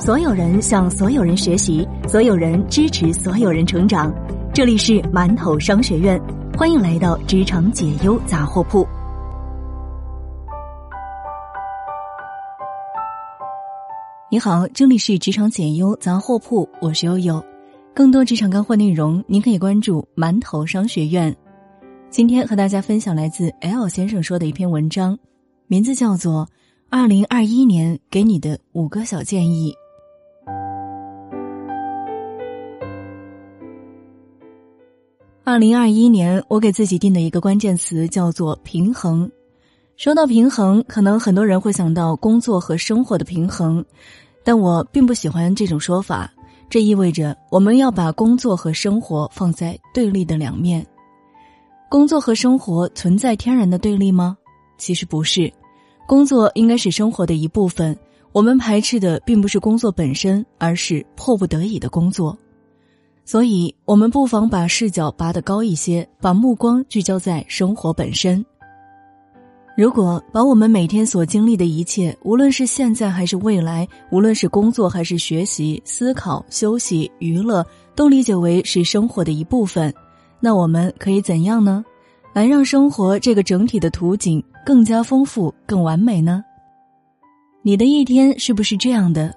所有人向所有人学习，所有人支持所有人成长。这里是馒头商学院，欢迎来到职场解忧杂货铺。你好，这里是职场解忧杂货铺，我是悠悠。更多职场干货内容，您可以关注馒头商学院。今天和大家分享来自 L 先生说的一篇文章，名字叫做《二零二一年给你的五个小建议》。二零二一年，我给自己定的一个关键词叫做平衡。说到平衡，可能很多人会想到工作和生活的平衡，但我并不喜欢这种说法。这意味着我们要把工作和生活放在对立的两面。工作和生活存在天然的对立吗？其实不是，工作应该是生活的一部分。我们排斥的并不是工作本身，而是迫不得已的工作。所以，我们不妨把视角拔得高一些，把目光聚焦在生活本身。如果把我们每天所经历的一切，无论是现在还是未来，无论是工作还是学习、思考、休息、娱乐，都理解为是生活的一部分，那我们可以怎样呢？来让生活这个整体的图景更加丰富、更完美呢？你的一天是不是这样的？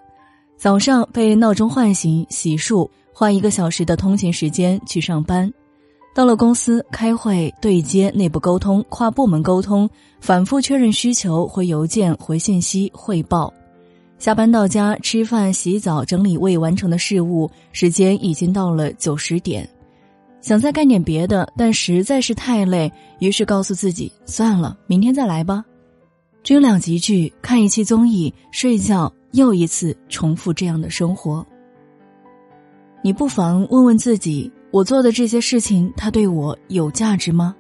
早上被闹钟唤醒，洗漱。花一个小时的通勤时间去上班，到了公司开会、对接、内部沟通、跨部门沟通、反复确认需求、回邮件、回信息、汇报。下班到家吃饭、洗澡、整理未完成的事物，时间已经到了九十点。想再干点别的，但实在是太累，于是告诉自己算了，明天再来吧。追两集剧，看一期综艺，睡觉，又一次重复这样的生活。你不妨问问自己：我做的这些事情，它对我有价值吗？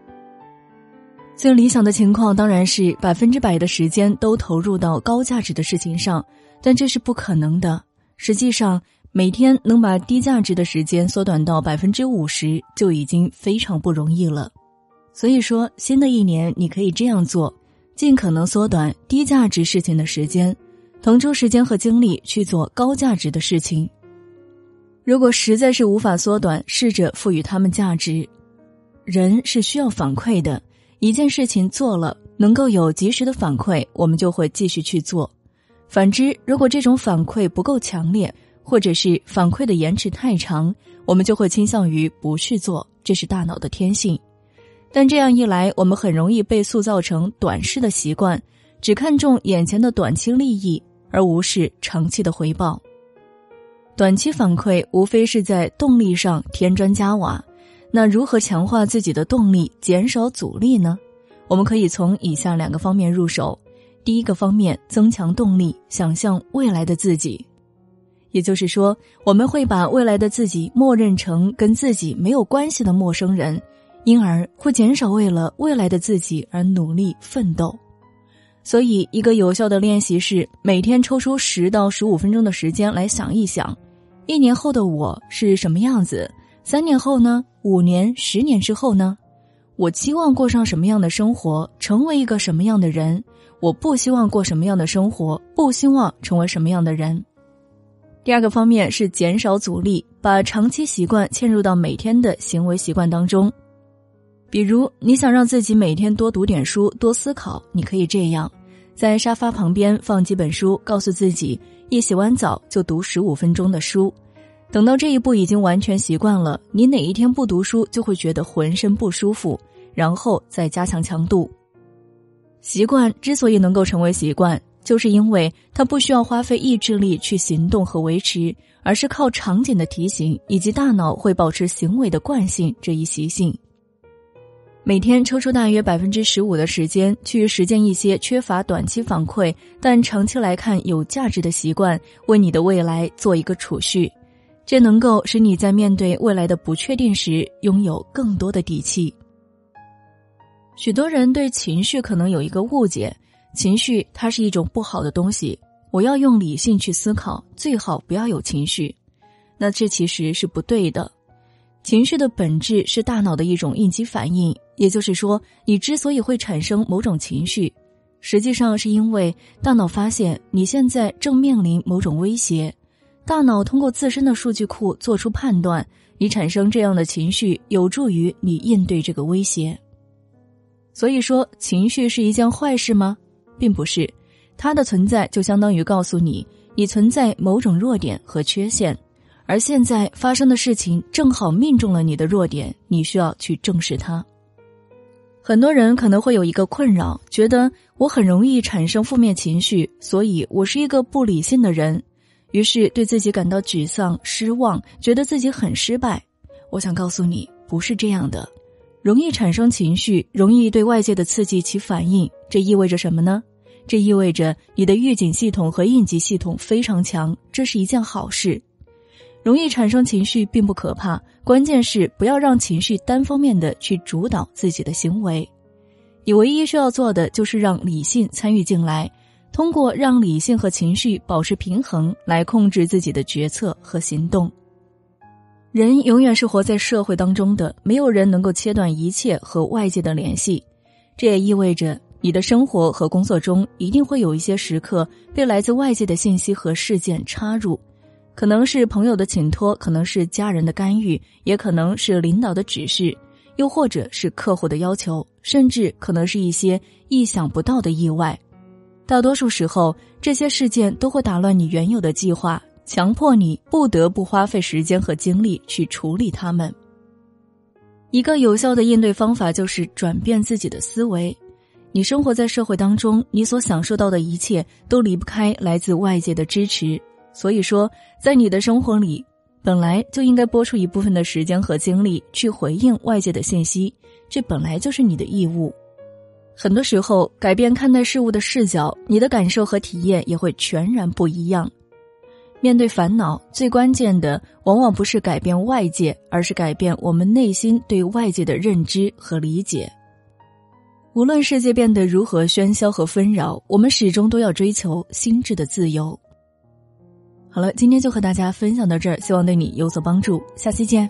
最理想的情况当然是百分之百的时间都投入到高价值的事情上，但这是不可能的。实际上，每天能把低价值的时间缩短到百分之五十，就已经非常不容易了。所以说，新的一年你可以这样做：尽可能缩短低价值事情的时间，腾出时间和精力去做高价值的事情。如果实在是无法缩短，试着赋予他们价值。人是需要反馈的，一件事情做了能够有及时的反馈，我们就会继续去做。反之，如果这种反馈不够强烈，或者是反馈的延迟太长，我们就会倾向于不去做。这是大脑的天性。但这样一来，我们很容易被塑造成短视的习惯，只看重眼前的短期利益，而无视长期的回报。短期反馈无非是在动力上添砖加瓦，那如何强化自己的动力，减少阻力呢？我们可以从以下两个方面入手。第一个方面，增强动力，想象未来的自己，也就是说，我们会把未来的自己默认成跟自己没有关系的陌生人，因而会减少为了未来的自己而努力奋斗。所以，一个有效的练习是每天抽出十到十五分钟的时间来想一想，一年后的我是什么样子？三年后呢？五年、十年之后呢？我期望过上什么样的生活？成为一个什么样的人？我不希望过什么样的生活？不希望成为什么样的人？第二个方面是减少阻力，把长期习惯嵌入到每天的行为习惯当中。比如，你想让自己每天多读点书、多思考，你可以这样：在沙发旁边放几本书，告诉自己一洗完澡就读十五分钟的书。等到这一步已经完全习惯了，你哪一天不读书就会觉得浑身不舒服，然后再加强强度。习惯之所以能够成为习惯，就是因为它不需要花费意志力去行动和维持，而是靠场景的提醒以及大脑会保持行为的惯性这一习性。每天抽出大约百分之十五的时间去实践一些缺乏短期反馈但长期来看有价值的习惯，为你的未来做一个储蓄，这能够使你在面对未来的不确定时拥有更多的底气。许多人对情绪可能有一个误解，情绪它是一种不好的东西，我要用理性去思考，最好不要有情绪。那这其实是不对的。情绪的本质是大脑的一种应激反应，也就是说，你之所以会产生某种情绪，实际上是因为大脑发现你现在正面临某种威胁，大脑通过自身的数据库做出判断，你产生这样的情绪有助于你应对这个威胁。所以说，情绪是一件坏事吗？并不是，它的存在就相当于告诉你你存在某种弱点和缺陷，而现在发生的事情正好命中了你的弱点，你需要去正视它。很多人可能会有一个困扰，觉得我很容易产生负面情绪，所以我是一个不理性的人，于是对自己感到沮丧、失望，觉得自己很失败。我想告诉你，不是这样的。容易产生情绪，容易对外界的刺激起反应，这意味着什么呢？这意味着你的预警系统和应急系统非常强，这是一件好事。容易产生情绪并不可怕，关键是不要让情绪单方面的去主导自己的行为。你唯一需要做的就是让理性参与进来，通过让理性和情绪保持平衡来控制自己的决策和行动。人永远是活在社会当中的，没有人能够切断一切和外界的联系。这也意味着你的生活和工作中一定会有一些时刻被来自外界的信息和事件插入。可能是朋友的请托，可能是家人的干预，也可能是领导的指示，又或者是客户的要求，甚至可能是一些意想不到的意外。大多数时候，这些事件都会打乱你原有的计划，强迫你不得不花费时间和精力去处理它们。一个有效的应对方法就是转变自己的思维。你生活在社会当中，你所享受到的一切都离不开来自外界的支持。所以说，在你的生活里，本来就应该拨出一部分的时间和精力去回应外界的信息，这本来就是你的义务。很多时候，改变看待事物的视角，你的感受和体验也会全然不一样。面对烦恼，最关键的往往不是改变外界，而是改变我们内心对外界的认知和理解。无论世界变得如何喧嚣和纷扰，我们始终都要追求心智的自由。好了，今天就和大家分享到这儿，希望对你有所帮助。下期见。